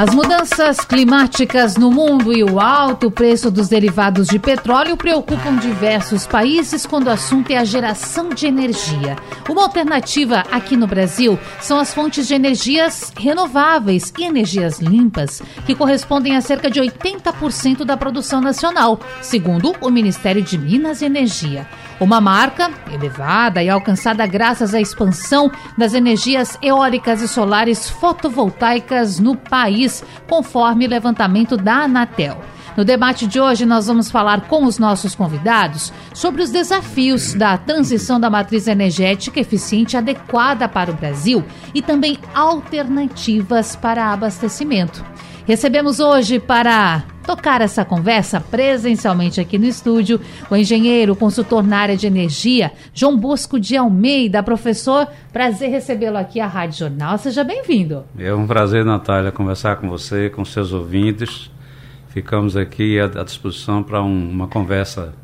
as mudanças climáticas no mundo e o alto preço dos derivados de petróleo preocupam diversos países quando o assunto é a geração de energia. Uma alternativa aqui no Brasil são as fontes de energias renováveis e energias limpas, que correspondem a cerca de 80% da produção nacional, segundo o Ministério de Minas e Energia. Uma marca elevada e alcançada graças à expansão das energias eólicas e solares fotovoltaicas no país, conforme levantamento da Anatel. No debate de hoje, nós vamos falar com os nossos convidados sobre os desafios da transição da matriz energética eficiente adequada para o Brasil e também alternativas para abastecimento. Recebemos hoje para tocar essa conversa presencialmente aqui no estúdio o engenheiro, consultor na área de energia, João Bosco de Almeida. Professor, prazer recebê-lo aqui à Rádio Jornal. Seja bem-vindo. É um prazer, Natália, conversar com você, com seus ouvintes. Ficamos aqui à disposição para um, uma conversa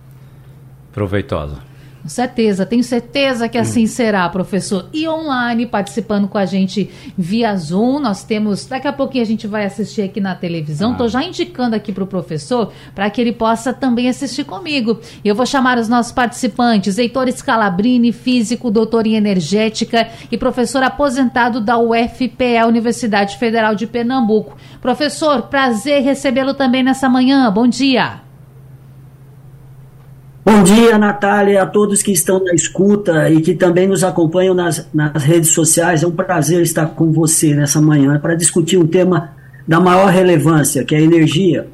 proveitosa. Com certeza, tenho certeza que assim hum. será, professor. E online, participando com a gente via Zoom, nós temos. Daqui a pouquinho a gente vai assistir aqui na televisão. Estou ah. já indicando aqui para o professor para que ele possa também assistir comigo. Eu vou chamar os nossos participantes: Heitor Scalabrini, físico, doutor em energética e professor aposentado da UFPE, Universidade Federal de Pernambuco. Professor, prazer recebê-lo também nessa manhã. Bom dia. Bom dia, Natália, a todos que estão na escuta e que também nos acompanham nas, nas redes sociais. É um prazer estar com você nessa manhã para discutir um tema da maior relevância, que é a energia.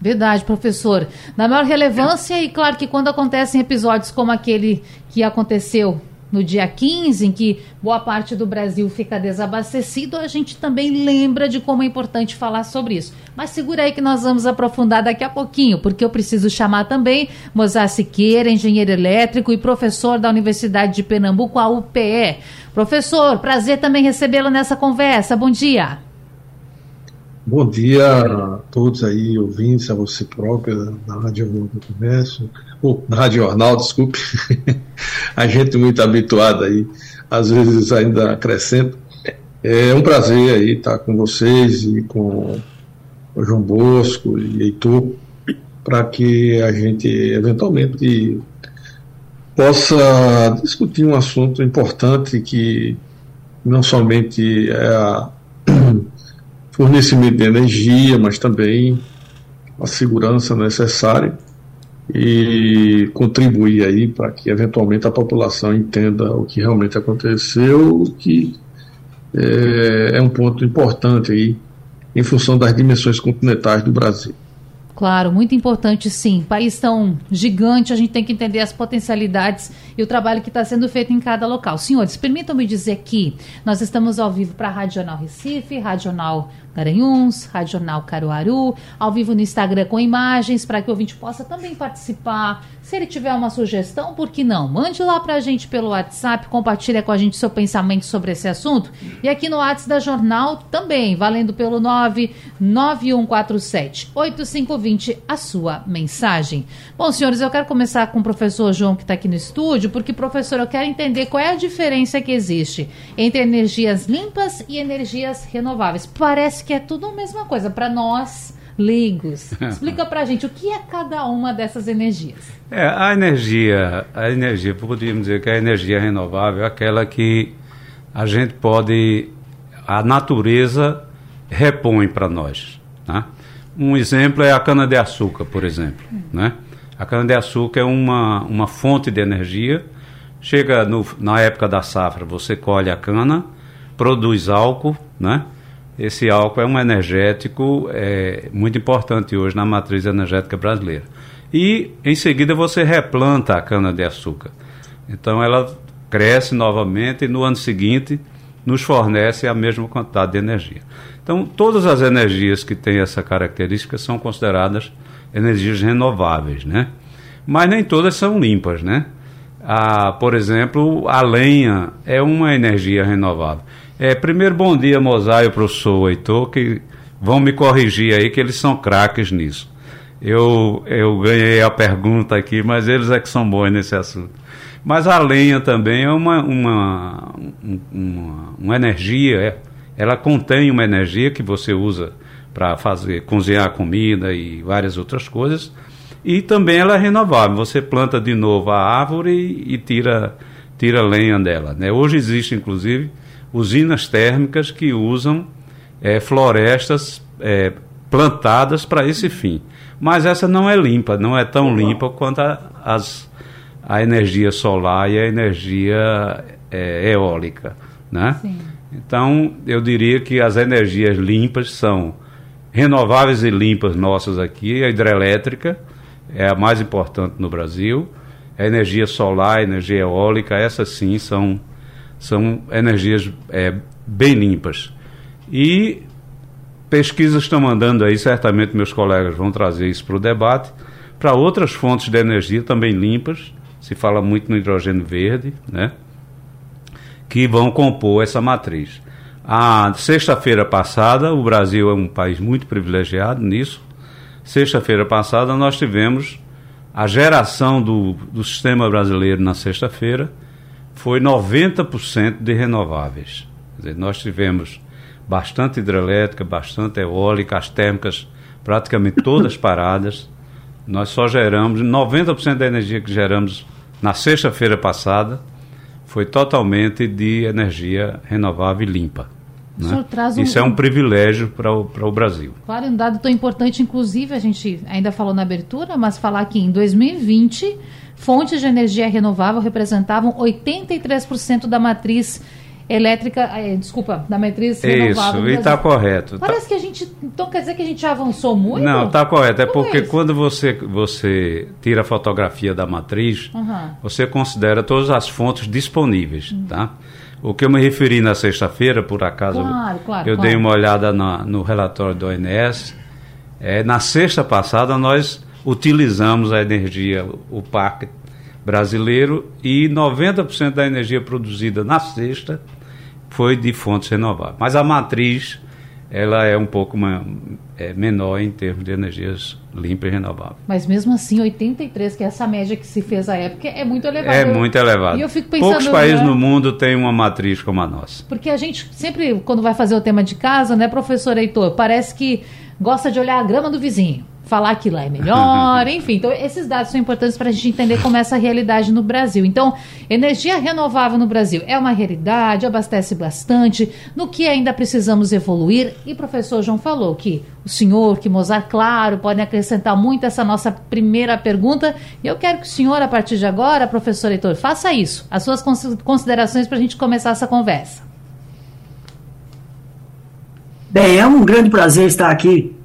Verdade, professor. Da maior relevância, e claro que quando acontecem episódios como aquele que aconteceu no dia 15, em que boa parte do Brasil fica desabastecido, a gente também lembra de como é importante falar sobre isso. Mas segura aí que nós vamos aprofundar daqui a pouquinho, porque eu preciso chamar também Mozart Siqueira, engenheiro elétrico e professor da Universidade de Pernambuco, a UPE. Professor, prazer também recebê-lo nessa conversa. Bom dia. Bom dia a todos aí, ouvintes, a você própria, da Rádio do Comércio, ou na Rádio Jornal, desculpe. a gente muito habituado aí, às vezes ainda acrescenta. É um prazer aí estar com vocês e com o João Bosco e Heitor, para que a gente eventualmente possa discutir um assunto importante que não somente é a fornecimento de energia, mas também a segurança necessária e contribuir aí para que eventualmente a população entenda o que realmente aconteceu, que é, é um ponto importante aí em função das dimensões continentais do Brasil. Claro, muito importante sim. País tão gigante, a gente tem que entender as potencialidades e o trabalho que está sendo feito em cada local. Senhores, permitam-me dizer que nós estamos ao vivo para a Rádio Jornal Recife, Rádio Jornal Garanhuns, Rádio Jornal Caruaru, ao vivo no Instagram com imagens, para que o ouvinte possa também participar. Se ele tiver uma sugestão, por que não? Mande lá para a gente pelo WhatsApp, compartilha com a gente seu pensamento sobre esse assunto. E aqui no WhatsApp da Jornal também, valendo pelo 99147 8520 a sua mensagem. Bom, senhores, eu quero começar com o professor João que está aqui no estúdio, porque, professor, eu quero entender qual é a diferença que existe entre energias limpas e energias renováveis. Parece que é tudo a mesma coisa para nós leigos. Explica para a gente o que é cada uma dessas energias. É, a energia, a energia, poderíamos dizer que a energia renovável é aquela que a gente pode, a natureza repõe para nós. Né? Um exemplo é a cana-de-açúcar, por exemplo. Né? A cana-de-açúcar é uma, uma fonte de energia. Chega no, na época da safra, você colhe a cana, produz álcool, né? Esse álcool é um energético é, muito importante hoje na matriz energética brasileira. E em seguida você replanta a cana-de-açúcar. Então ela cresce novamente e no ano seguinte nos fornece a mesma quantidade de energia. Então todas as energias que têm essa característica são consideradas energias renováveis, né? Mas nem todas são limpas, né? a, por exemplo, a lenha é uma energia renovável. É, primeiro, bom dia, Mosaico e o professor Heitor, que vão me corrigir aí, que eles são craques nisso. Eu, eu ganhei a pergunta aqui, mas eles é que são bons nesse assunto. Mas a lenha também é uma, uma, uma, uma energia, é, ela contém uma energia que você usa para fazer cozinhar comida e várias outras coisas. E também ela é renovável. Você planta de novo a árvore e, e tira tira lenha dela. Né? Hoje existe inclusive usinas térmicas que usam é, florestas é, plantadas para esse fim. Mas essa não é limpa, não é tão limpa quanto a, as, a energia solar e a energia é, eólica. Né? Então, eu diria que as energias limpas são renováveis e limpas nossas aqui, a hidrelétrica é a mais importante no Brasil, a energia solar, a energia eólica, essas sim são, são energias é, bem limpas. E pesquisas estão andando aí, certamente meus colegas vão trazer isso para o debate, para outras fontes de energia também limpas, se fala muito no hidrogênio verde, né? que vão compor essa matriz. A sexta-feira passada, o Brasil é um país muito privilegiado nisso. Sexta-feira passada, nós tivemos a geração do, do sistema brasileiro na sexta-feira foi 90% de renováveis. Dizer, nós tivemos bastante hidrelétrica, bastante eólica, as térmicas praticamente todas paradas. Nós só geramos 90% da energia que geramos na sexta-feira passada foi totalmente de energia renovável e limpa. Né? Um, Isso é um privilégio para o, o Brasil. Claro, um dado tão importante, inclusive, a gente ainda falou na abertura, mas falar que em 2020, fontes de energia renovável representavam 83% da matriz elétrica, é, desculpa, da matriz renovável. Isso, e está correto. Parece tá... que a gente, então quer dizer que a gente avançou muito? Não, está correto. É Como porque é quando você, você tira a fotografia da matriz, uhum. você considera todas as fontes disponíveis, uhum. tá? O que eu me referi na sexta-feira, por acaso, claro, claro, eu claro. dei uma olhada na, no relatório do ONS. É, na sexta passada, nós utilizamos a energia, o parque brasileiro, e 90% da energia produzida na sexta foi de fontes renováveis. Mas a matriz ela é um pouco uma, é, menor em termos de energias limpas e renováveis. Mas mesmo assim, 83, que é essa média que se fez à época, é muito elevada. É muito elevada. E eu fico pensando, Poucos países né? no mundo têm uma matriz como a nossa. Porque a gente sempre, quando vai fazer o tema de casa, né, professor Heitor, parece que gosta de olhar a grama do vizinho falar que lá é melhor, enfim. Então, esses dados são importantes para a gente entender como é essa realidade no Brasil. Então, energia renovável no Brasil é uma realidade, abastece bastante, no que ainda precisamos evoluir. E o professor João falou que o senhor, que Mozart, claro, podem acrescentar muito essa nossa primeira pergunta. E eu quero que o senhor, a partir de agora, professor Heitor, faça isso, as suas considerações para a gente começar essa conversa. Bem, é um grande prazer estar aqui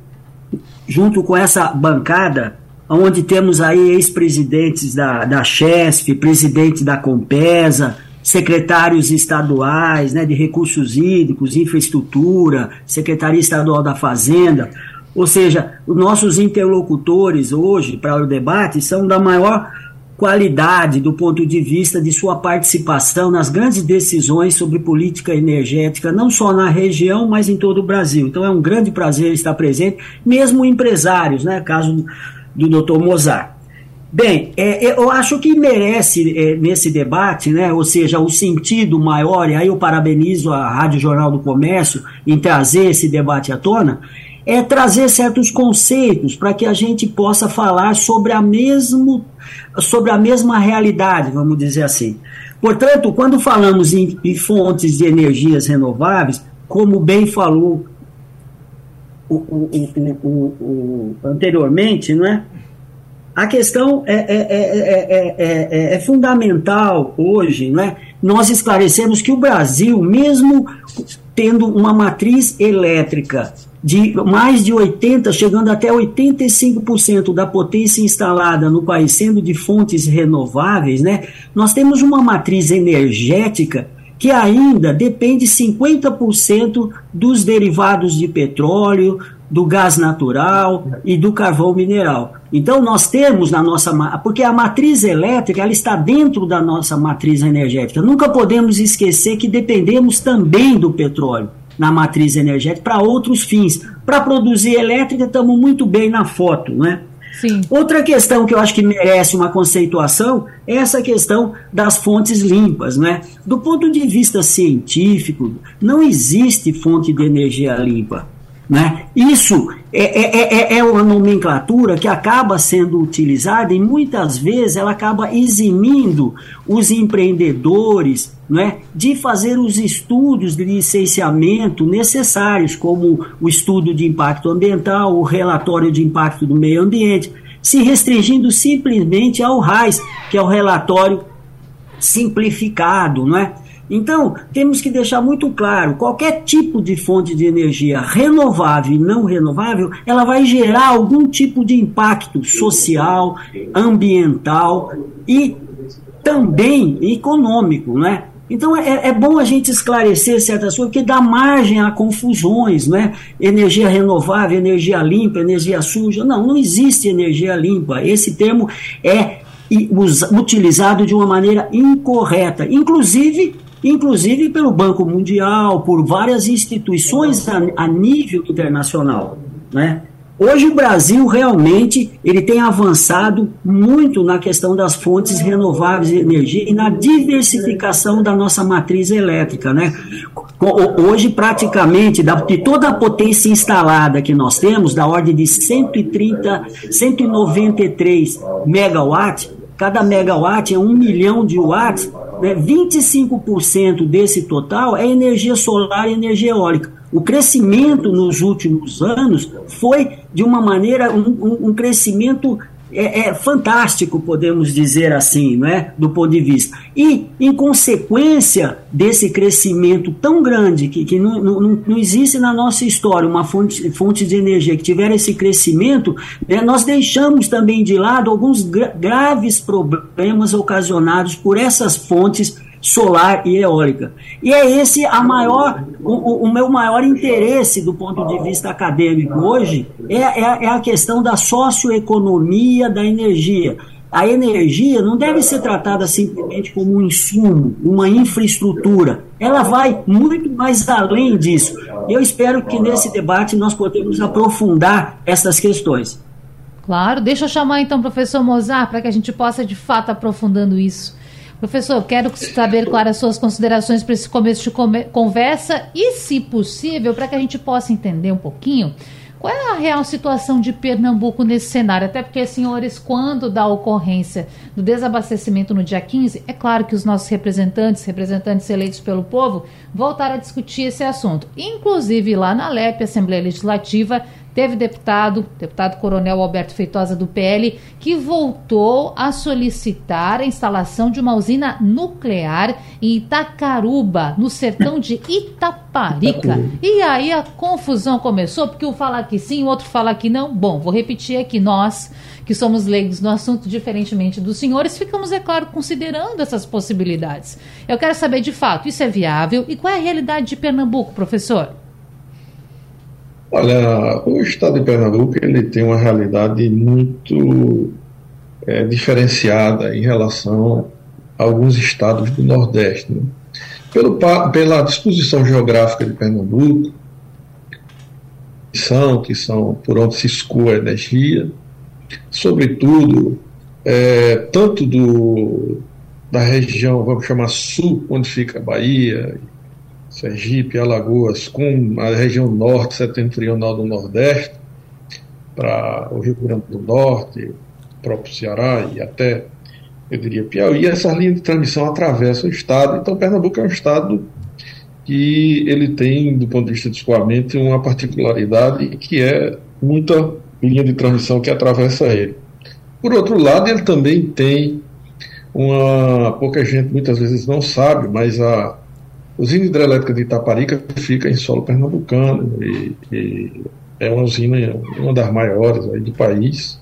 junto com essa bancada, onde temos aí ex-presidentes da, da Chesf, presidente da Compesa, secretários estaduais né, de recursos hídricos, infraestrutura, Secretaria Estadual da Fazenda. Ou seja, os nossos interlocutores hoje para o debate são da maior qualidade do ponto de vista de sua participação nas grandes decisões sobre política energética, não só na região, mas em todo o Brasil. Então é um grande prazer estar presente, mesmo empresários, né? Caso do Dr. Mozart. Bem, é, eu acho que merece é, nesse debate, né, ou seja, o sentido maior, e aí eu parabenizo a Rádio Jornal do Comércio em trazer esse debate à tona, é trazer certos conceitos para que a gente possa falar sobre a, mesmo, sobre a mesma realidade, vamos dizer assim. Portanto, quando falamos em, em fontes de energias renováveis, como bem falou o, o, o, anteriormente, não é? A questão é, é, é, é, fundamental hoje, não é? Nós esclarecemos que o Brasil, mesmo tendo uma matriz elétrica de mais de 80%, chegando até 85% da potência instalada no país sendo de fontes renováveis, né, nós temos uma matriz energética que ainda depende 50% dos derivados de petróleo, do gás natural e do carvão mineral. Então nós temos na nossa porque a matriz elétrica ela está dentro da nossa matriz energética. Nunca podemos esquecer que dependemos também do petróleo na matriz energética para outros fins. Para produzir elétrica estamos muito bem na foto, né? Sim. Outra questão que eu acho que merece uma conceituação é essa questão das fontes limpas. Né? Do ponto de vista científico, não existe fonte de energia limpa. Né? Isso é, é, é, é, uma nomenclatura que acaba sendo utilizada e muitas vezes ela acaba eximindo os empreendedores né, de fazer os estudos de licenciamento necessários, como o estudo de impacto ambiental, o relatório de impacto do meio ambiente, se restringindo simplesmente ao RAIS, que é o relatório simplificado, não é? Então, temos que deixar muito claro: qualquer tipo de fonte de energia renovável e não renovável, ela vai gerar algum tipo de impacto social, ambiental e também econômico, né? Então é, é, bom a gente esclarecer certas coisas, porque dá margem a confusões, né? Energia renovável, energia limpa, energia suja. Não, não existe energia limpa. Esse termo é utilizado de uma maneira incorreta. Inclusive, inclusive pelo Banco Mundial, por várias instituições a, a nível internacional. Né? Hoje o Brasil realmente ele tem avançado muito na questão das fontes renováveis de energia e na diversificação da nossa matriz elétrica, né? Hoje praticamente de toda a potência instalada que nós temos, da ordem de 130, 193 megawatts, cada megawatt é um milhão de watts, né, 25% desse total é energia solar e energia eólica. O crescimento nos últimos anos foi de uma maneira, um, um crescimento é, é, fantástico, podemos dizer assim, não é? do ponto de vista. E, em consequência desse crescimento tão grande, que, que não, não, não existe na nossa história uma fonte, fonte de energia que tiver esse crescimento, né, nós deixamos também de lado alguns gra graves problemas ocasionados por essas fontes solar e eólica. E é esse a maior, o, o meu maior interesse do ponto de vista acadêmico hoje é, é, é a questão da socioeconomia da energia. A energia não deve ser tratada simplesmente como um insumo, uma infraestrutura. Ela vai muito mais além disso. Eu espero que nesse debate nós podemos aprofundar essas questões. Claro, deixa eu chamar então o professor Mozart para que a gente possa de fato aprofundando isso. Professor, quero saber quais as suas considerações para esse começo de conversa e, se possível, para que a gente possa entender um pouquinho qual é a real situação de Pernambuco nesse cenário? Até porque, senhores, quando da ocorrência do desabastecimento no dia 15, é claro que os nossos representantes, representantes eleitos pelo povo, voltaram a discutir esse assunto. Inclusive, lá na LEP, Assembleia Legislativa, Teve deputado, deputado Coronel Alberto Feitosa do PL, que voltou a solicitar a instalação de uma usina nuclear em Itacaruba, no sertão de Itaparica. E aí a confusão começou, porque um fala que sim, o outro fala que não. Bom, vou repetir aqui, nós que somos leigos no assunto, diferentemente dos senhores, ficamos, é claro, considerando essas possibilidades. Eu quero saber de fato, isso é viável? E qual é a realidade de Pernambuco, professor? Olha, o estado de Pernambuco ele tem uma realidade muito é, diferenciada em relação a alguns estados do Nordeste. Né? Pelo, pela disposição geográfica de Pernambuco, que são, que são por onde se escoa a energia, sobretudo, é, tanto do, da região, vamos chamar sul, onde fica a Bahia, Sergipe, Alagoas, com a região norte setentrional do Nordeste, para o Rio Grande do Norte, próprio Ceará e até, eu diria, Piauí, essa linha de transmissão atravessa o estado. Então, Pernambuco é um estado que ele tem, do ponto de vista de escoamento, uma particularidade que é muita linha de transmissão que atravessa ele. Por outro lado, ele também tem uma. pouca gente muitas vezes não sabe, mas a usina hidrelétrica de Itaparica fica em solo pernambucano e, e é uma usina, uma das maiores aí do país,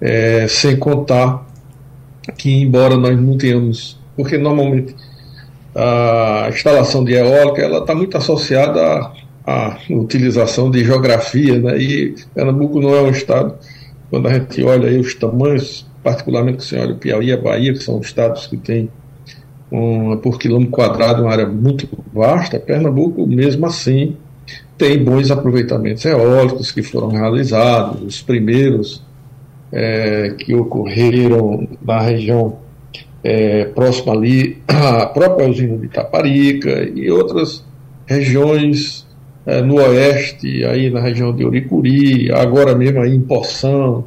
é, sem contar que, embora nós não tenhamos, porque normalmente a instalação de eólica ela está muito associada a, a utilização de geografia, né? E Pernambuco não é um estado, quando a gente olha aí os tamanhos, particularmente que você olha o Piauí e a Bahia, que são estados que têm um, por quilômetro quadrado uma área muito vasta, Pernambuco, mesmo assim, tem bons aproveitamentos eólicos que foram realizados, os primeiros é, que ocorreram na região é, próxima ali à própria usina de Itaparica e outras regiões é, no oeste, aí na região de Uricuri, agora mesmo aí em Poção.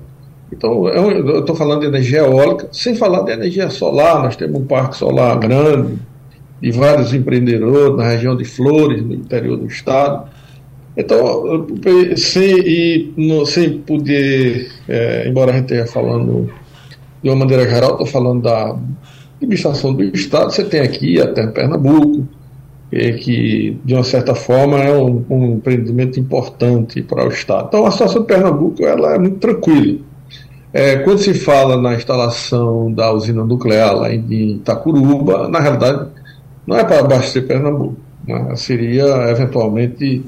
Então, eu estou falando de energia eólica, sem falar de energia solar, nós temos um parque solar grande, de vários empreendedores na região de Flores, no interior do estado. Então, sem, e, no, sem poder, é, embora a gente esteja falando de uma maneira geral, estou falando da administração do Estado, você tem aqui até Pernambuco, que de uma certa forma é um, um, empreendimento importante para o Estado. Então a situação de Pernambuco ela é muito tranquila. É, quando se fala na instalação da usina nuclear lá em Itacuruba, na realidade não é para abastecer Pernambuco, né? seria eventualmente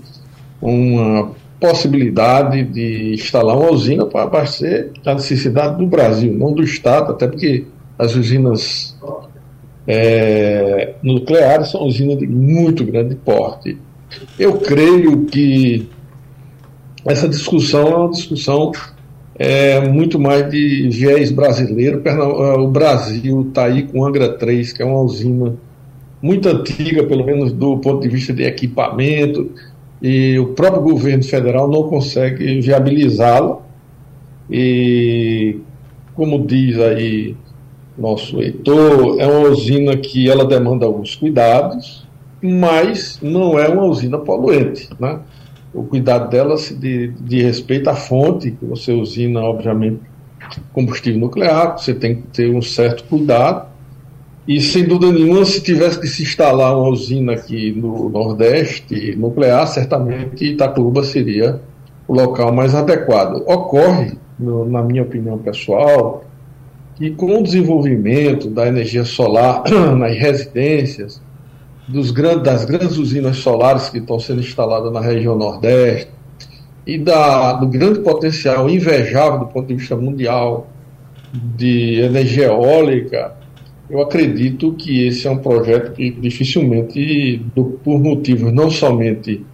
uma possibilidade de instalar uma usina para abastecer a necessidade do Brasil, não do Estado, até porque as usinas é, nucleares são usinas de muito grande porte. Eu creio que essa discussão é uma discussão é, muito mais de viés brasileiro. O Brasil está aí com Angra 3, que é uma usina muito antiga, pelo menos do ponto de vista de equipamento, e o próprio governo federal não consegue viabilizá-la. E, como diz aí nosso Heitor, é uma usina que ela demanda alguns cuidados, mas não é uma usina poluente. Né? O cuidado dela de, de respeito à fonte, que você usina, obviamente, combustível nuclear, você tem que ter um certo cuidado. E sem dúvida nenhuma, se tivesse que se instalar uma usina aqui no Nordeste nuclear, certamente Itatuba seria o local mais adequado. Ocorre, no, na minha opinião pessoal, que com o desenvolvimento da energia solar nas residências, dos grandes, das grandes usinas solares que estão sendo instaladas na região Nordeste, e da, do grande potencial invejável do ponto de vista mundial de energia eólica, eu acredito que esse é um projeto que dificilmente, do, por motivos não somente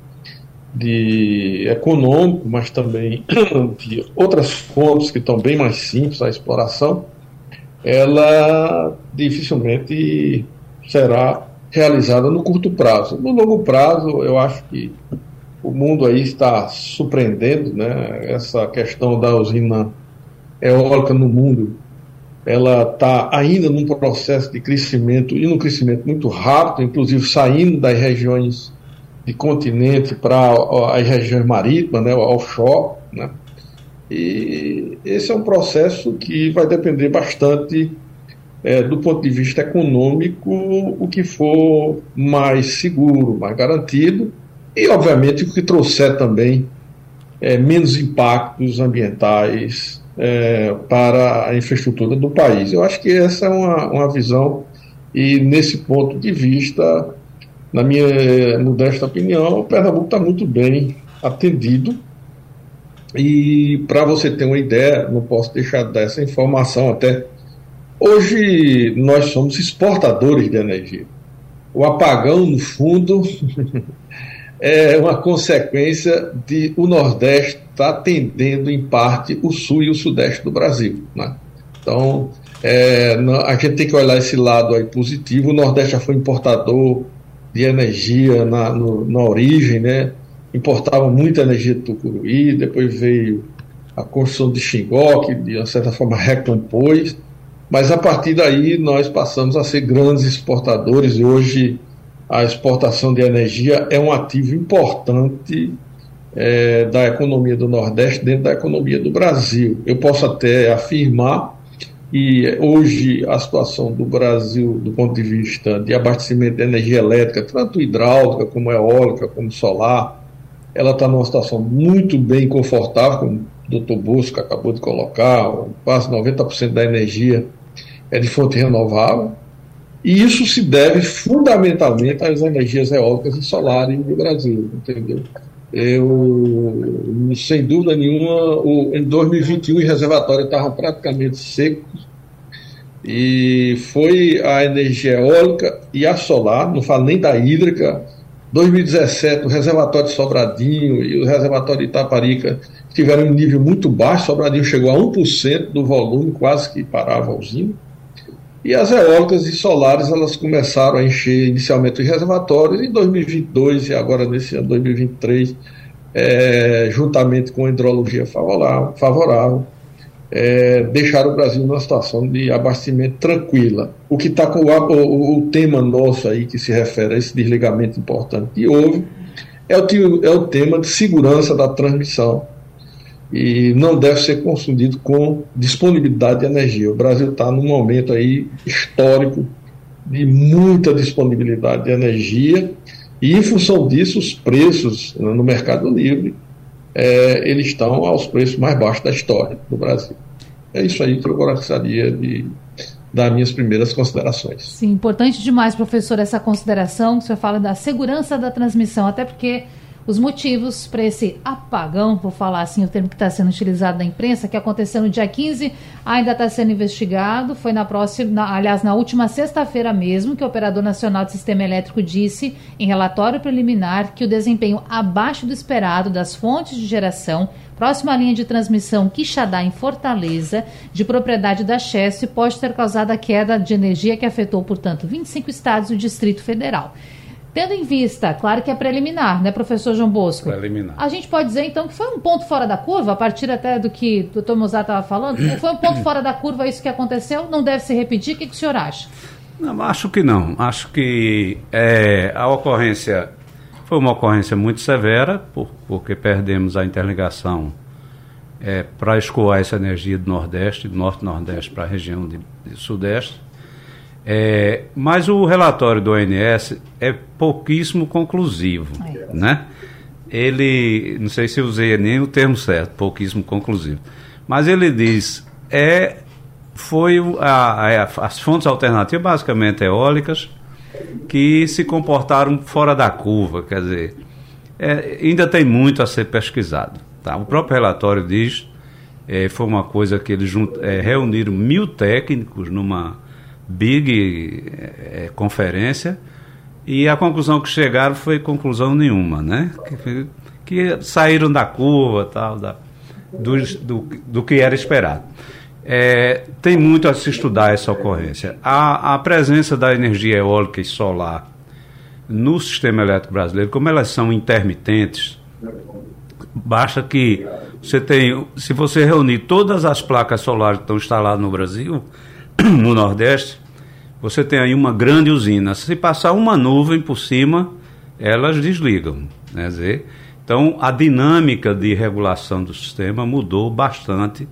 de econômico, mas também de outras fontes que estão bem mais simples à exploração, ela dificilmente será realizada no curto prazo. No longo prazo, eu acho que o mundo aí está surpreendendo, né? Essa questão da usina eólica no mundo, ela está ainda num processo de crescimento e num crescimento muito rápido, inclusive saindo das regiões de continente para as regiões marítimas, né? Offshore, né? E esse é um processo que vai depender bastante é, do ponto de vista econômico, o que for mais seguro, mais garantido, e obviamente o que trouxer também é, menos impactos ambientais é, para a infraestrutura do país. Eu acho que essa é uma, uma visão, e nesse ponto de vista, na minha modesta opinião, o Pernambuco está muito bem atendido e para você ter uma ideia, não posso deixar dessa informação até. Hoje nós somos exportadores de energia. O apagão, no fundo, é uma consequência de o Nordeste estar tá atendendo, em parte, o Sul e o Sudeste do Brasil. Né? Então, é, a gente tem que olhar esse lado aí positivo. O Nordeste já foi importador de energia na, no, na origem, né? importava muita energia de Tucuruí, depois veio a construção de Xingó, que de certa forma recompôs, mas a partir daí nós passamos a ser grandes exportadores e hoje a exportação de energia é um ativo importante é, da economia do Nordeste dentro da economia do Brasil. Eu posso até afirmar que hoje a situação do Brasil, do ponto de vista de abastecimento de energia elétrica, tanto hidráulica como eólica, como solar, ela está numa situação muito bem confortável, como o Dr. Busco acabou de colocar, quase 90% da energia é de fonte renovável. E isso se deve fundamentalmente às energias eólicas e solares do Brasil, entendeu? Eu, sem dúvida nenhuma, o, em 2021 os reservatórios estavam praticamente secos e foi a energia eólica e a solar, não falo nem da hídrica. 2017, o reservatório de Sobradinho e o reservatório de Itaparica tiveram um nível muito baixo, Sobradinho chegou a 1% do volume, quase que parava a usina. E as eólicas e solares elas começaram a encher inicialmente os reservatórios em 2022 e agora nesse ano 2023, é, juntamente com a hidrologia favorável, favorável é, deixaram o Brasil numa situação de abastecimento tranquila. O que está com o, o, o, tema nosso aí que se refere a esse desligamento importante que houve é o, é o tema de segurança da transmissão e não deve ser confundido com disponibilidade de energia. O Brasil está num momento aí histórico de muita disponibilidade de energia e, em função disso, os preços no mercado livre é, eles estão aos preços mais baixos da história do Brasil. É isso aí que eu gostaria de dar minhas primeiras considerações. Sim, importante demais, professor, essa consideração que o senhor fala da segurança da transmissão, até porque os motivos para esse apagão, vou falar assim o termo que está sendo utilizado na imprensa, que aconteceu no dia 15, ainda está sendo investigado. Foi na próxima, na, aliás, na última sexta-feira mesmo, que o Operador Nacional de Sistema Elétrico disse, em relatório preliminar, que o desempenho abaixo do esperado das fontes de geração próxima à linha de transmissão Quixadá, em Fortaleza, de propriedade da Chesse, pode ter causado a queda de energia que afetou, portanto, 25 estados e o Distrito Federal. Tendo em vista, claro que é preliminar, né, professor João Bosco? Preliminar. A gente pode dizer, então, que foi um ponto fora da curva, a partir até do que o doutor Mozart estava falando? Foi um ponto fora da curva isso que aconteceu? Não deve se repetir? O que, que o senhor acha? Não, acho que não. Acho que é, a ocorrência foi uma ocorrência muito severa, por, porque perdemos a interligação é, para escoar essa energia do Nordeste, do Norte-Nordeste para a região de, de Sudeste. É, mas o relatório do ONS é pouquíssimo conclusivo, é. né? Ele, não sei se usei nem o termo certo, pouquíssimo conclusivo, mas ele diz é foi a, a, as fontes alternativas, basicamente eólicas, que se comportaram fora da curva, quer dizer, é, ainda tem muito a ser pesquisado. Tá? O próprio relatório diz, é, foi uma coisa que eles junt, é, reuniram mil técnicos numa big é, conferência e a conclusão que chegaram foi conclusão nenhuma, né? Que, que saíram da curva tal, da, do, do, do que era esperado. É, tem muito a se estudar essa ocorrência. A, a presença da energia eólica e solar no sistema elétrico brasileiro, como elas são intermitentes, basta que você tenha, se você reunir todas as placas solares que estão instaladas no Brasil, no Nordeste, você tem aí uma grande usina. Se passar uma nuvem por cima, elas desligam. Né? Então, a dinâmica de regulação do sistema mudou bastante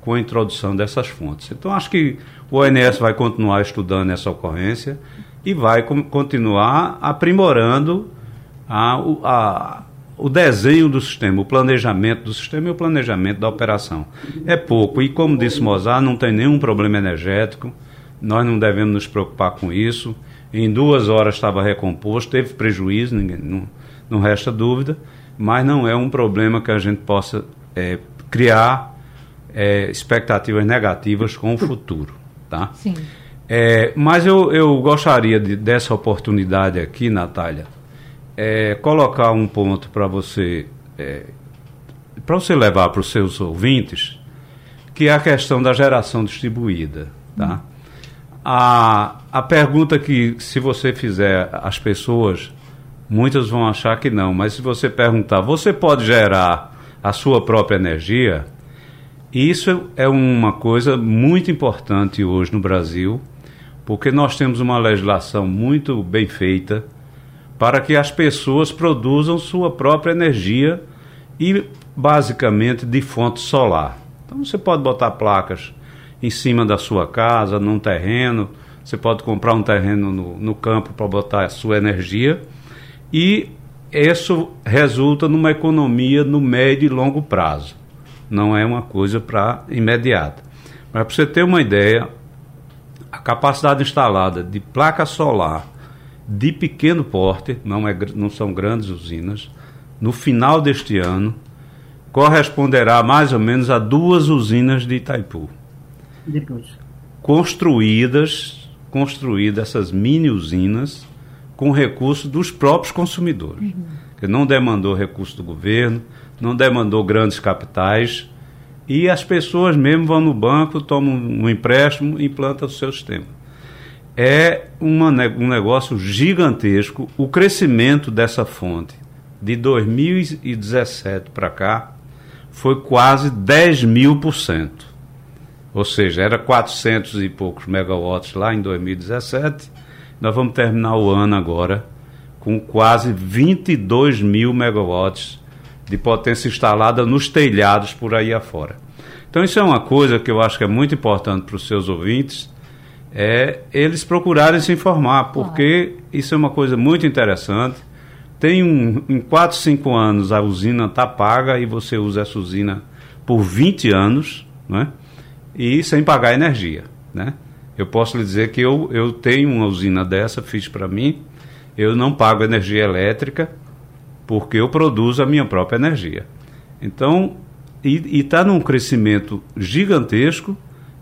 com a introdução dessas fontes. Então, acho que o ONS vai continuar estudando essa ocorrência e vai continuar aprimorando a, a, o desenho do sistema, o planejamento do sistema e o planejamento da operação. É pouco, e como disse Mozart, não tem nenhum problema energético nós não devemos nos preocupar com isso. Em duas horas estava recomposto, teve prejuízo, ninguém, não, não resta dúvida, mas não é um problema que a gente possa é, criar é, expectativas negativas com o futuro. Tá? Sim. É, mas eu, eu gostaria de, dessa oportunidade aqui, Natália, é, colocar um ponto para você, é, para você levar para os seus ouvintes, que é a questão da geração distribuída. Tá? A, a pergunta que, se você fizer as pessoas, muitas vão achar que não, mas se você perguntar, você pode gerar a sua própria energia? Isso é uma coisa muito importante hoje no Brasil, porque nós temos uma legislação muito bem feita para que as pessoas produzam sua própria energia e basicamente de fonte solar. Então você pode botar placas em cima da sua casa, num terreno. Você pode comprar um terreno no, no campo para botar a sua energia. E isso resulta numa economia no médio e longo prazo. Não é uma coisa para imediata. Mas para você ter uma ideia, a capacidade instalada de placa solar de pequeno porte, não, é, não são grandes usinas, no final deste ano, corresponderá mais ou menos a duas usinas de Itaipu. Depois. Construídas, construídas essas mini usinas com recursos dos próprios consumidores. Uhum. Que não demandou recurso do governo, não demandou grandes capitais, e as pessoas mesmo vão no banco, tomam um empréstimo e implantam o seu sistema. É uma, um negócio gigantesco. O crescimento dessa fonte de 2017 para cá foi quase 10 mil por cento. Ou seja, era 400 e poucos megawatts lá em 2017. Nós vamos terminar o ano agora com quase 22 mil megawatts de potência instalada nos telhados por aí afora. Então isso é uma coisa que eu acho que é muito importante para os seus ouvintes, é eles procurarem se informar, porque isso é uma coisa muito interessante. Tem um, em 4, 5 anos a usina está paga e você usa essa usina por 20 anos, né? E sem pagar energia, né? Eu posso lhe dizer que eu, eu tenho uma usina dessa, fiz para mim, eu não pago energia elétrica, porque eu produzo a minha própria energia. Então, e está num crescimento gigantesco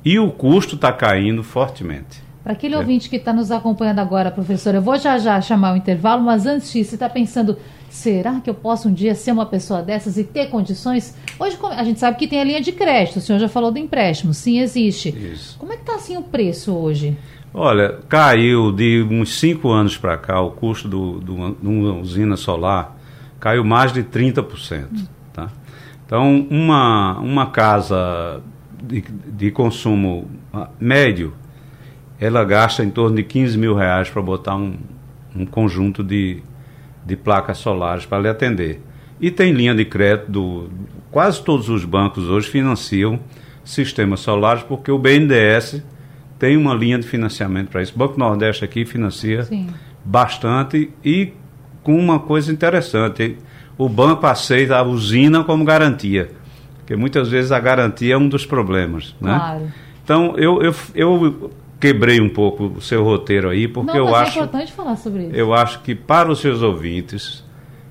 e o custo está caindo fortemente. Para aquele é. ouvinte que está nos acompanhando agora, professor, eu vou já já chamar o intervalo, mas antes disso, você está pensando, será que eu posso um dia ser uma pessoa dessas e ter condições? Hoje a gente sabe que tem a linha de crédito, o senhor já falou do empréstimo, sim, existe. Isso. Como é que está assim o preço hoje? Olha, caiu de uns cinco anos para cá o custo do, do, de uma usina solar caiu mais de 30%. Tá? Então, uma, uma casa de, de consumo médio, ela gasta em torno de 15 mil reais para botar um, um conjunto de, de placas solares para lhe atender. E tem linha de crédito, do, quase todos os bancos hoje financiam sistemas solares, porque o BNDES tem uma linha de financiamento para isso. O Banco Nordeste aqui financia Sim. bastante e com uma coisa interessante. O banco aceita a usina como garantia, porque muitas vezes a garantia é um dos problemas. Né? Claro. Então, eu, eu, eu quebrei um pouco o seu roteiro aí, porque Não, eu é acho. É importante falar sobre isso. Eu acho que para os seus ouvintes,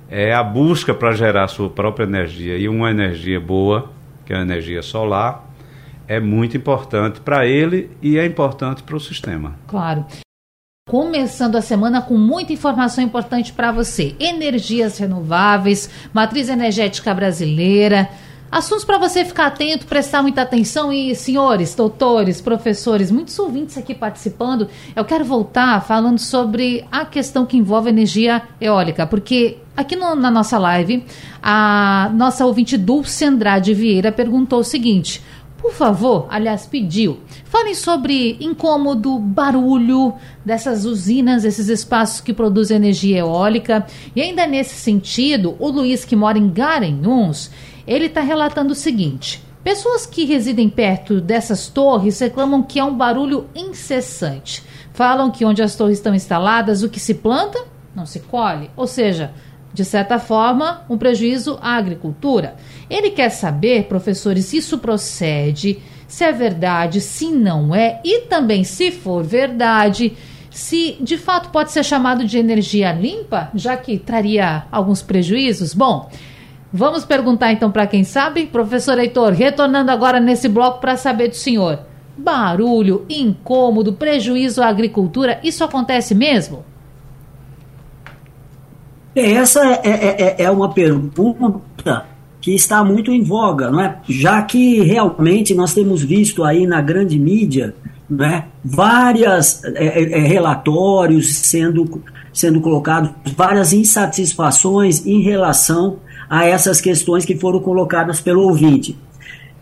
é a busca para gerar sua própria energia e uma energia boa, que é a energia solar, é muito importante para ele e é importante para o sistema. Claro. Começando a semana com muita informação importante para você: energias renováveis, matriz energética brasileira. Assuntos para você ficar atento, prestar muita atenção e, senhores, doutores, professores, muitos ouvintes aqui participando. Eu quero voltar falando sobre a questão que envolve energia eólica, porque aqui no, na nossa live, a nossa ouvinte Dulce Andrade Vieira perguntou o seguinte: por favor, aliás, pediu. Falem sobre incômodo, barulho dessas usinas, esses espaços que produzem energia eólica. E ainda nesse sentido, o Luiz, que mora em Garanhuns, ele está relatando o seguinte. Pessoas que residem perto dessas torres reclamam que é um barulho incessante. Falam que onde as torres estão instaladas, o que se planta não se colhe. Ou seja, de certa forma, um prejuízo à agricultura. Ele quer saber, professores, se isso procede, se é verdade, se não é, e também, se for verdade, se de fato pode ser chamado de energia limpa, já que traria alguns prejuízos. Bom, vamos perguntar então para quem sabe. Professor Heitor, retornando agora nesse bloco para saber do senhor. Barulho, incômodo, prejuízo à agricultura, isso acontece mesmo? Essa é, é, é, é uma pergunta que está muito em voga, não é? já que realmente nós temos visto aí na grande mídia né, é, é, é, relatórios sendo, sendo colocados, várias insatisfações em relação a essas questões que foram colocadas pelo ouvinte.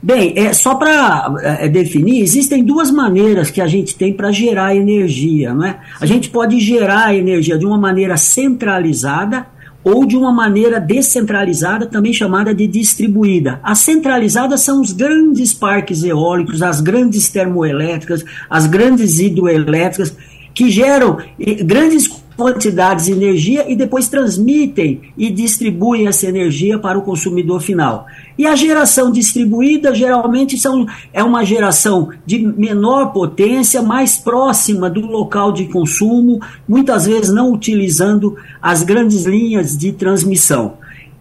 Bem, é, só para é, definir, existem duas maneiras que a gente tem para gerar energia. Não é? A gente pode gerar energia de uma maneira centralizada ou de uma maneira descentralizada, também chamada de distribuída. As centralizadas são os grandes parques eólicos, as grandes termoelétricas, as grandes hidroelétricas, que geram grandes quantidades de energia e depois transmitem e distribuem essa energia para o consumidor final. E a geração distribuída geralmente são, é uma geração de menor potência, mais próxima do local de consumo, muitas vezes não utilizando as grandes linhas de transmissão.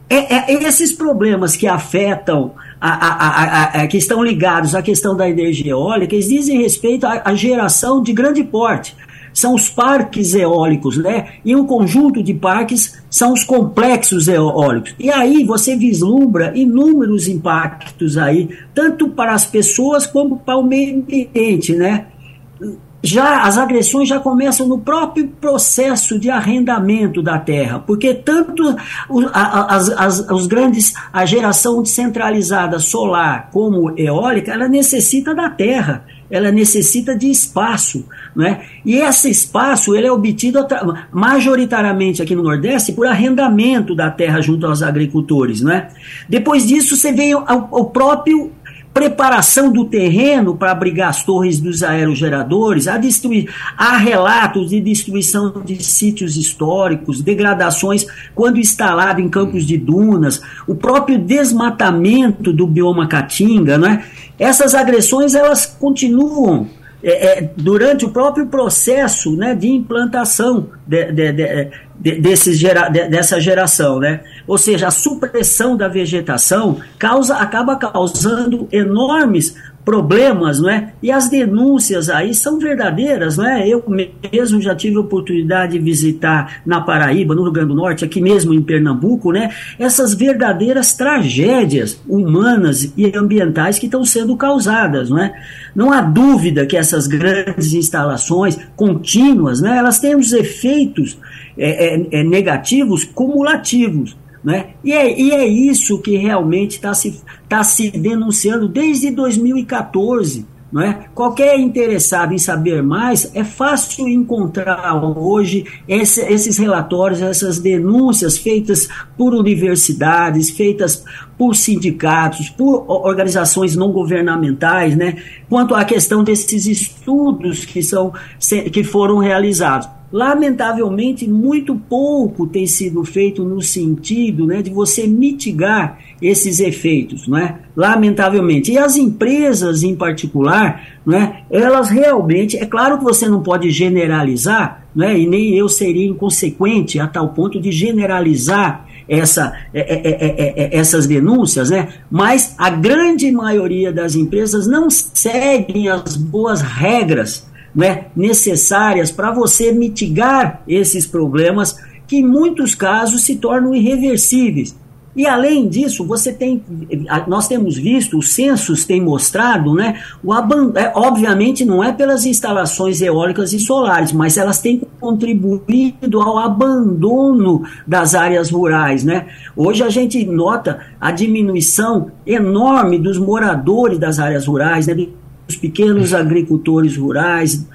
É, é esses problemas que afetam a, a, a, que estão ligados à questão da energia eólica, eles dizem respeito à geração de grande porte são os parques eólicos, né? E um conjunto de parques são os complexos eólicos. E aí você vislumbra inúmeros impactos aí, tanto para as pessoas como para o meio ambiente, né? já as agressões já começam no próprio processo de arrendamento da terra, porque tanto as, as, os grandes a geração descentralizada solar como eólica, ela necessita da terra, ela necessita de espaço, né? E esse espaço ele é obtido majoritariamente aqui no Nordeste por arrendamento da terra junto aos agricultores, né? Depois disso você vê o, o próprio preparação do terreno para abrigar as torres dos aerogeradores, a destruir, há relatos de destruição de sítios históricos, degradações quando instalado em campos de dunas, o próprio desmatamento do bioma caatinga, né? Essas agressões elas continuam é, é, durante o próprio processo né, de implantação de, de, de, desses gera, dessa geração. Né? Ou seja, a supressão da vegetação causa, acaba causando enormes problemas, não é? E as denúncias aí são verdadeiras, não é? Eu mesmo já tive a oportunidade de visitar na Paraíba, no Rio Grande do Norte, aqui mesmo em Pernambuco, né? Essas verdadeiras tragédias humanas e ambientais que estão sendo causadas, não é? Não há dúvida que essas grandes instalações contínuas, né? Elas têm os efeitos é, é, é negativos cumulativos. Né? E, é, e é isso que realmente está se, tá se denunciando desde 2014. Não é? Qualquer interessado em saber mais, é fácil encontrar hoje esse, esses relatórios, essas denúncias feitas por universidades, feitas por sindicatos, por organizações não governamentais, né? quanto à questão desses estudos que, são, que foram realizados. Lamentavelmente, muito pouco tem sido feito no sentido né, de você mitigar esses efeitos, não é? Lamentavelmente. E as empresas em particular, não é? elas realmente, é claro que você não pode generalizar, não é? e nem eu seria inconsequente a tal ponto de generalizar essa, é é, é, é, é, essas denúncias, né? mas a grande maioria das empresas não seguem as boas regras né, necessárias para você mitigar esses problemas que em muitos casos se tornam irreversíveis. E além disso, você tem, nós temos visto, os censos têm mostrado, né, o é, obviamente não é pelas instalações eólicas e solares, mas elas têm contribuído ao abandono das áreas rurais, né? Hoje a gente nota a diminuição enorme dos moradores das áreas rurais, né, os pequenos agricultores rurais,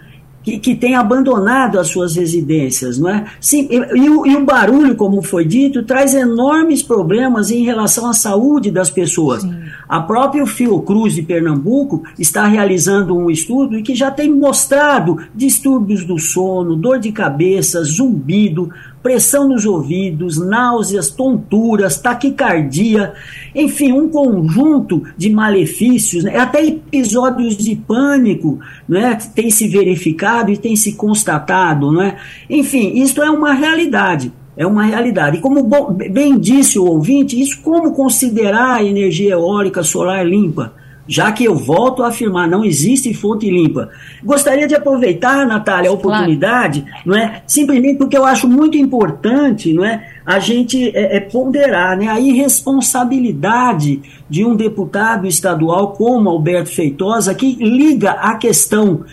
que, que têm abandonado as suas residências, não é? Sim, e, e, o, e, o, barulho, como foi dito, traz enormes problemas em relação à saúde das pessoas. Sim. A própria Fiocruz de Pernambuco está realizando um estudo que já tem mostrado distúrbios do sono, dor de cabeça, zumbido, pressão nos ouvidos, náuseas, tonturas, taquicardia, enfim, um conjunto de malefícios, né? até episódios de pânico né? tem se verificado e tem se constatado. Né? Enfim, isso é uma realidade. É uma realidade. E como bem disse o ouvinte, isso como considerar a energia eólica solar limpa? Já que eu volto a afirmar, não existe fonte limpa. Gostaria de aproveitar, Natália, a oportunidade, claro. não é? simplesmente porque eu acho muito importante não é? A gente é, é ponderar né? a irresponsabilidade de um deputado estadual como Alberto Feitosa, que liga a questão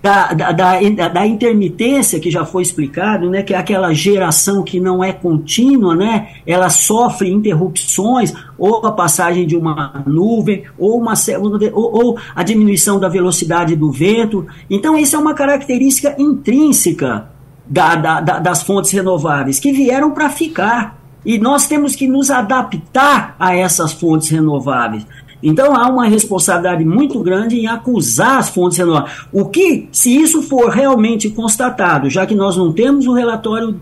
da, da, da, da, intermitência que já foi explicado, né, que é aquela geração que não é contínua, né, ela sofre interrupções, ou a passagem de uma nuvem, ou, uma, ou, ou a diminuição da velocidade do vento. Então, isso é uma característica intrínseca da, da, da, das fontes renováveis, que vieram para ficar. E nós temos que nos adaptar a essas fontes renováveis. Então há uma responsabilidade muito grande em acusar as fontes renováveis. O que, se isso for realmente constatado, já que nós não temos o relatório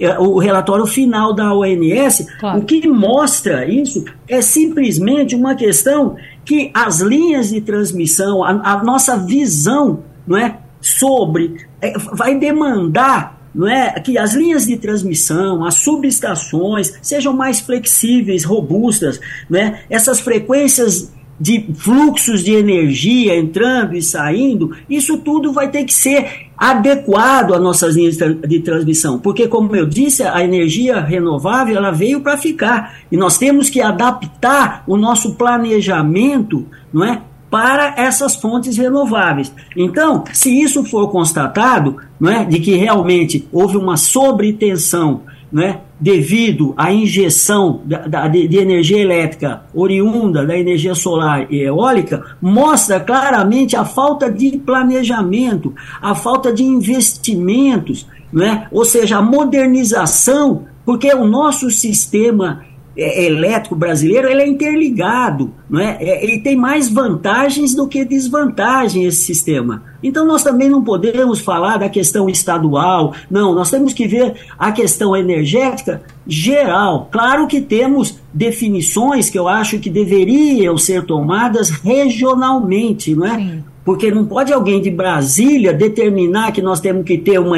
eh, o relatório final da ONS, claro. o que mostra isso é simplesmente uma questão que as linhas de transmissão, a, a nossa visão não é, sobre, vai demandar não é, que as linhas de transmissão, as subestações sejam mais flexíveis, robustas, não é? essas frequências de fluxos de energia entrando e saindo, isso tudo vai ter que ser adequado às nossas linhas de transmissão, porque como eu disse, a energia renovável ela veio para ficar e nós temos que adaptar o nosso planejamento, não é, para essas fontes renováveis. Então, se isso for constatado, não é, de que realmente houve uma sobretensão né, devido à injeção da, da, de, de, energia elétrica oriunda da energia solar e eólica, mostra claramente a falta de planejamento, a falta de investimentos, né, ou seja, a modernização, porque o nosso sistema é, elétrico brasileiro ele é interligado, não é? é? ele tem mais vantagens do que desvantagens esse sistema. Então nós também não podemos falar da questão estadual, não, nós temos que ver a questão energética geral. Claro que temos definições que eu acho que deveriam ser tomadas regionalmente, não é? Sim. Porque não pode alguém de Brasília determinar que nós temos que ter uma,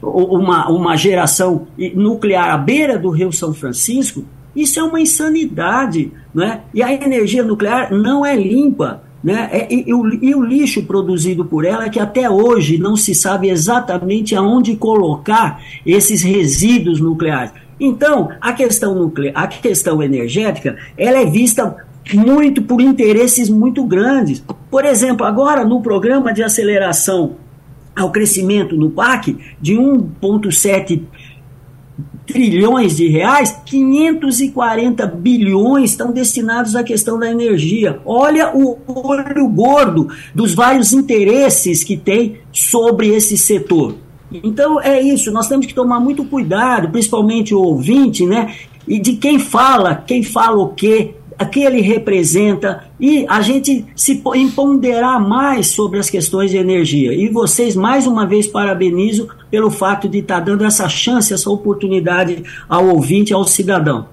uma, uma geração nuclear à beira do Rio São Francisco, isso é uma insanidade, né? E a energia nuclear não é limpa, né? É, e, e, o, e, o, lixo produzido por ela que até hoje não se sabe exatamente aonde colocar esses resíduos nucleares. Então, a questão nuclear, a questão energética, ela é vista muito por interesses muito grandes. Por exemplo, agora no programa de aceleração ao crescimento no PAC de 1,7 trilhões de reais, 540 bilhões estão destinados à questão da energia. Olha o olho gordo dos vários interesses que tem sobre esse setor. Então é isso, nós temos que tomar muito cuidado, principalmente o ouvinte, né? E de quem fala, quem fala o quê, a que ele representa e a gente se empoderar mais sobre as questões de energia. E vocês, mais uma vez, parabenizo pelo fato de estar tá dando essa chance, essa oportunidade ao ouvinte, ao cidadão.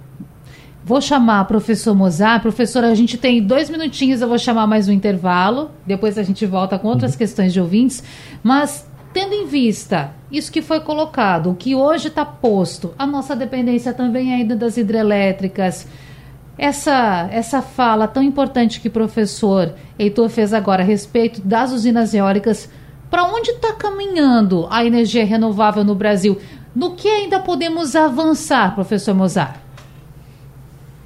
Vou chamar o professor Mozart. Professor, a gente tem dois minutinhos, eu vou chamar mais um intervalo. Depois a gente volta com outras uhum. questões de ouvintes. Mas, tendo em vista isso que foi colocado, o que hoje está posto, a nossa dependência também ainda das hidrelétricas, essa, essa fala tão importante que o professor Heitor fez agora a respeito das usinas eólicas, para onde está caminhando a energia renovável no Brasil? No que ainda podemos avançar, professor Mozart?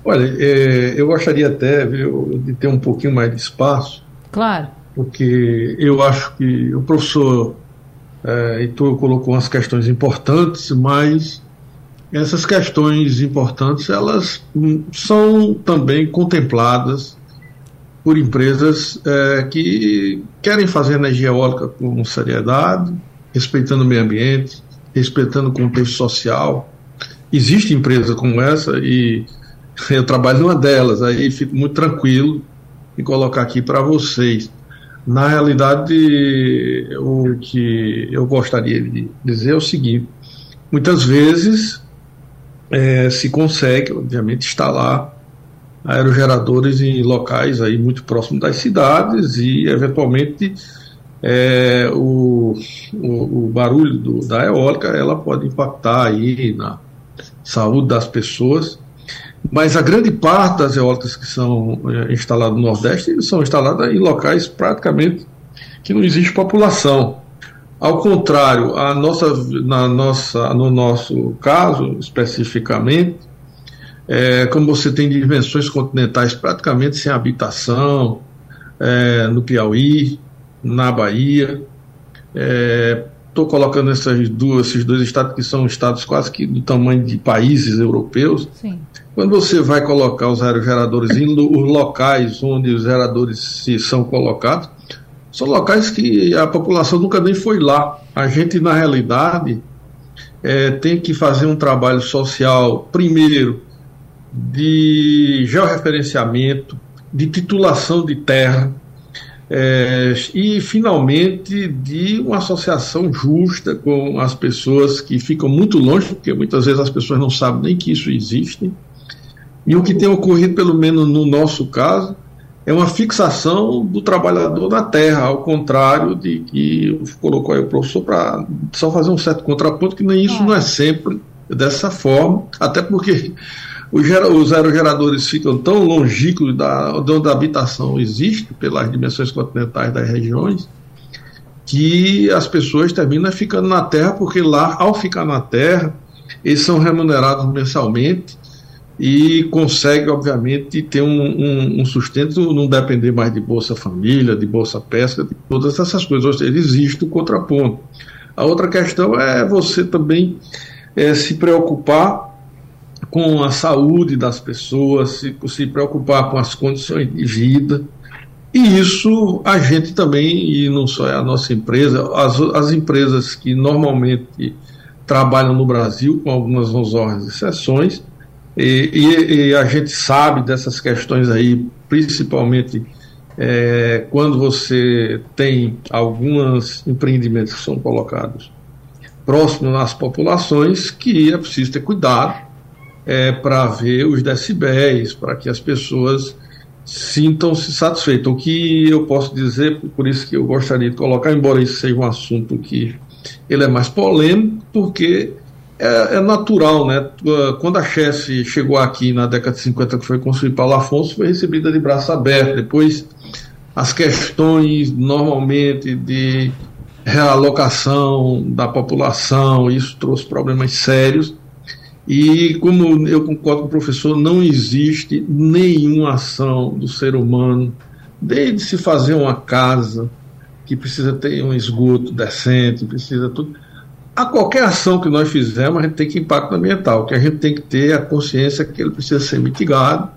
Olha, é, eu gostaria até viu, de ter um pouquinho mais de espaço. Claro. Porque eu acho que o professor é, Heitor colocou umas questões importantes, mas essas questões importantes elas hum, são também contempladas por empresas é, que querem fazer energia eólica com seriedade, respeitando o meio ambiente, respeitando o contexto social. Existe empresa como essa e eu trabalho numa delas, aí fico muito tranquilo em colocar aqui para vocês. Na realidade, o que eu gostaria de dizer é o seguinte: muitas vezes é, se consegue, obviamente, instalar aerogeradores em locais aí muito próximos das cidades e, eventualmente, é, o, o, o, barulho do, da eólica ela pode impactar aí na saúde das pessoas. Mas a grande parte das eólicas que são é, instaladas no Nordeste são instaladas em locais praticamente que não existe população. Ao contrário, a nossa, na nossa, no nosso caso especificamente, é, como você tem dimensões continentais praticamente sem habitação, é, no Piauí, na Bahia, estou é, colocando essas duas, esses dois estados que são estados quase que do tamanho de países europeus. Sim. Quando você vai colocar os aerogeradores em os locais onde os geradores se são colocados, são locais que a população nunca nem foi lá. A gente, na realidade, é, tem que fazer um trabalho social, primeiro, de georreferenciamento, de titulação de terra é, e, finalmente, de uma associação justa com as pessoas que ficam muito longe, porque muitas vezes as pessoas não sabem nem que isso existe. E o que tem ocorrido, pelo menos no nosso caso, é uma fixação do trabalhador na terra, ao contrário de que colocou aí o professor para só fazer um certo contraponto, que nem isso é. não é sempre dessa forma, até porque os, aerogeradores ficam tão longínquos da, de onde a habitação existe, pelas dimensões continentais das regiões, que as pessoas terminam ficando na terra, porque lá, ao ficar na terra, eles são remunerados mensalmente e conseguem, obviamente, ter um, um, um, sustento, não depender mais de Bolsa Família, de Bolsa Pesca, de todas essas coisas. Ou seja, existe o contraponto. A outra questão é você também é, se preocupar com a saúde das pessoas, se, se preocupar com as condições de vida. E isso a gente também, e não só é a nossa empresa, as, as empresas que normalmente trabalham no Brasil, com algumas honrosas exceções, e, e, e, a gente sabe dessas questões aí, principalmente é, quando você tem alguns empreendimentos que são colocados próximos nas populações, que é preciso ter cuidado é, para ver os decibéis, para que as pessoas sintam-se satisfeitas. O que eu posso dizer, por isso que eu gostaria de colocar, embora isso seja um assunto que ele é mais polêmico, porque é, é natural, né? Quando a chefe chegou aqui na década de 50, que foi construída Paulo Afonso, foi recebida de braço aberto. Depois, as questões normalmente de realocação da população, isso trouxe problemas sérios e como eu concordo com o professor, não existe nenhuma ação do ser humano, desde se fazer uma casa que precisa ter um esgoto decente, precisa tudo. A qualquer ação que nós fizermos, a gente tem que impacto ambiental, que a gente tem que ter a consciência que ele precisa ser mitigado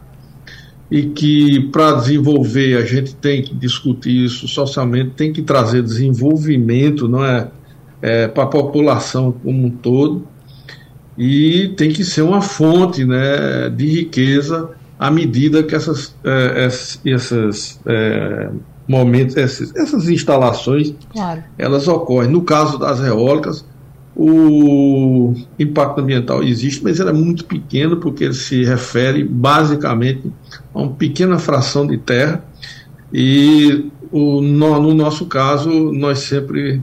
e que para desenvolver a gente tem que discutir isso socialmente, tem que trazer desenvolvimento, não é, é para a população como um todo e tem que ser uma fonte né, de riqueza à medida que essas, é, essas é, momentos, essas, essas instalações claro. elas ocorrem. No caso das eólicas, o impacto ambiental existe, mas ele é muito pequeno porque ele se refere basicamente a uma pequena fração de terra e o, no, no nosso caso nós sempre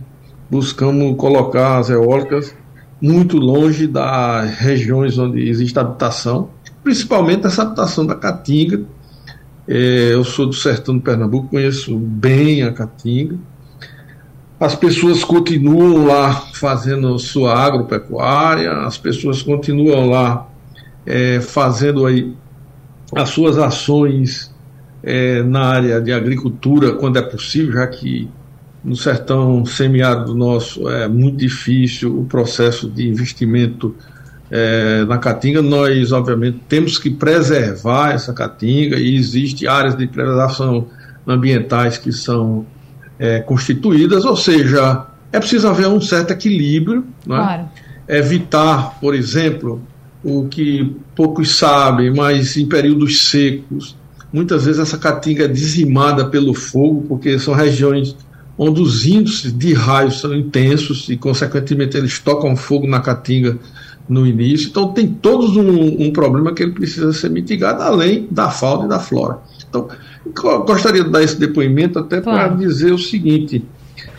buscamos colocar as eólicas muito longe das regiões onde existe habitação, principalmente essa habitação da Caatinga. É, eu sou do sertão do Pernambuco, conheço bem a Caatinga. As pessoas continuam lá fazendo sua agropecuária, as pessoas continuam lá é, fazendo aí as suas ações é, na área de agricultura quando é possível, já que no sertão semiárido nosso é muito difícil o processo de investimento é, na caatinga. Nós, obviamente, temos que preservar essa caatinga e existem áreas de preservação ambientais que são é, constituídas, ou seja, é preciso haver um certo equilíbrio, né? claro. evitar, por exemplo, o que poucos sabem, mas em períodos secos, muitas vezes essa caatinga é dizimada pelo fogo, porque são regiões onde os índices de raios são intensos e, consequentemente, eles tocam fogo na caatinga no início. Então, tem todos um, um problema que ele precisa ser mitigado, além da fauna e da flora. Então, gostaria de dar esse depoimento até para dizer o seguinte: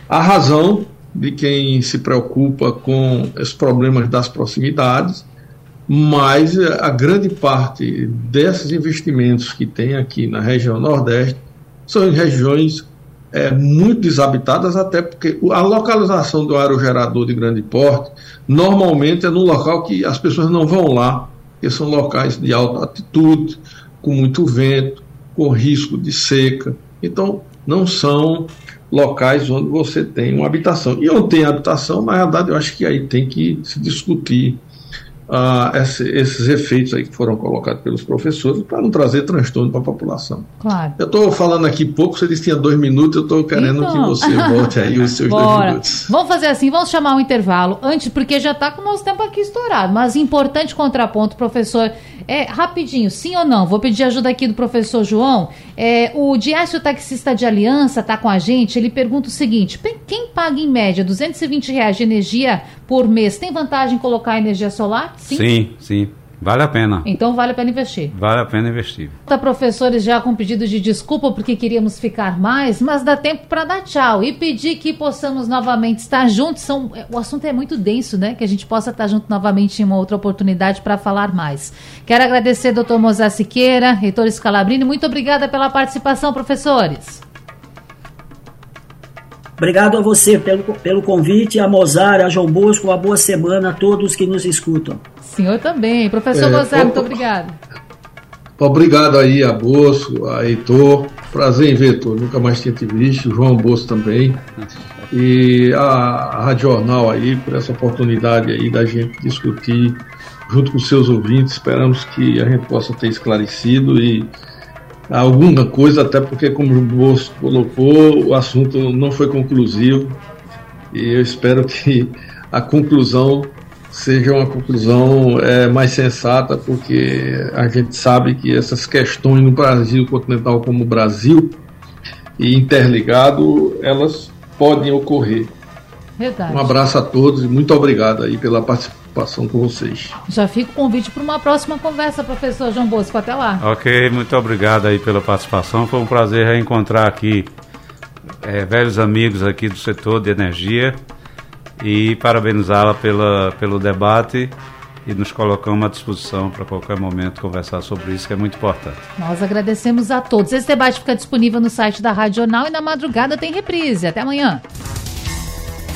a razão de quem se preocupa com os problemas das proximidades, mas a grande parte desses investimentos que tem aqui na região Nordeste são em regiões é, muito desabitadas, até porque a localização do aerogerador de grande porte normalmente é num local que as pessoas não vão lá, porque são locais de alta altitude, com muito vento, com risco de seca. Então, não são locais onde você tem uma habitação. E onde tem habitação, na verdade, eu acho que aí tem que se discutir ah, esse, esses efeitos aí que foram colocados pelos professores para não trazer transtorno para a população. Claro. Eu estou falando aqui pouco, você disse que tinha dois minutos, eu estou querendo então... que você volte aí os seus Bora. dois minutos. Vamos fazer assim, vamos chamar um intervalo antes, porque já está com o nosso tempo aqui estourado, mas importante contraponto, professor. É, rapidinho, sim ou não? Vou pedir ajuda aqui do professor João. É, o Diácio Taxista de Aliança está com a gente. Ele pergunta o seguinte: quem paga em média 220 reais de energia por mês tem vantagem em colocar energia solar? Sim, sim. sim. Vale a pena. Então vale a pena investir. Vale a pena investir. Tá professores já com pedido de desculpa porque queríamos ficar mais, mas dá tempo para dar tchau e pedir que possamos novamente estar juntos. São, é, o assunto é muito denso, né? Que a gente possa estar junto novamente em uma outra oportunidade para falar mais. Quero agradecer, doutor Mozart Siqueira, reitor Scalabrini. Muito obrigada pela participação, professores. Obrigado a você pelo, pelo convite, a Mozart, a João Bosco, uma boa semana a todos que nos escutam. Senhor também. Professor é, Mozart, muito obrigado. Obrigado aí a Bosco, a Heitor. Prazer em ver, Heitor. Nunca mais tinha te visto. João Bosco também. E a, a Rádio Jornal aí, por essa oportunidade aí da gente discutir junto com seus ouvintes. Esperamos que a gente possa ter esclarecido e alguma coisa, até porque, como o Bosco colocou, o assunto não foi conclusivo e eu espero que a conclusão seja uma conclusão é, mais sensata, porque a gente sabe que essas questões no Brasil continental como o Brasil e interligado, elas podem ocorrer. Verdade. Um abraço a todos e muito obrigado aí pela participação participação com vocês. Já fica o convite para uma próxima conversa, professor João Bosco. Até lá. Ok, muito obrigado aí pela participação. Foi um prazer reencontrar aqui é, velhos amigos aqui do setor de energia e parabenizá-la pela, pelo debate e nos colocamos à disposição para qualquer momento conversar sobre isso, que é muito importante. Nós agradecemos a todos. Esse debate fica disponível no site da Rádio Jornal e na madrugada tem reprise. Até amanhã.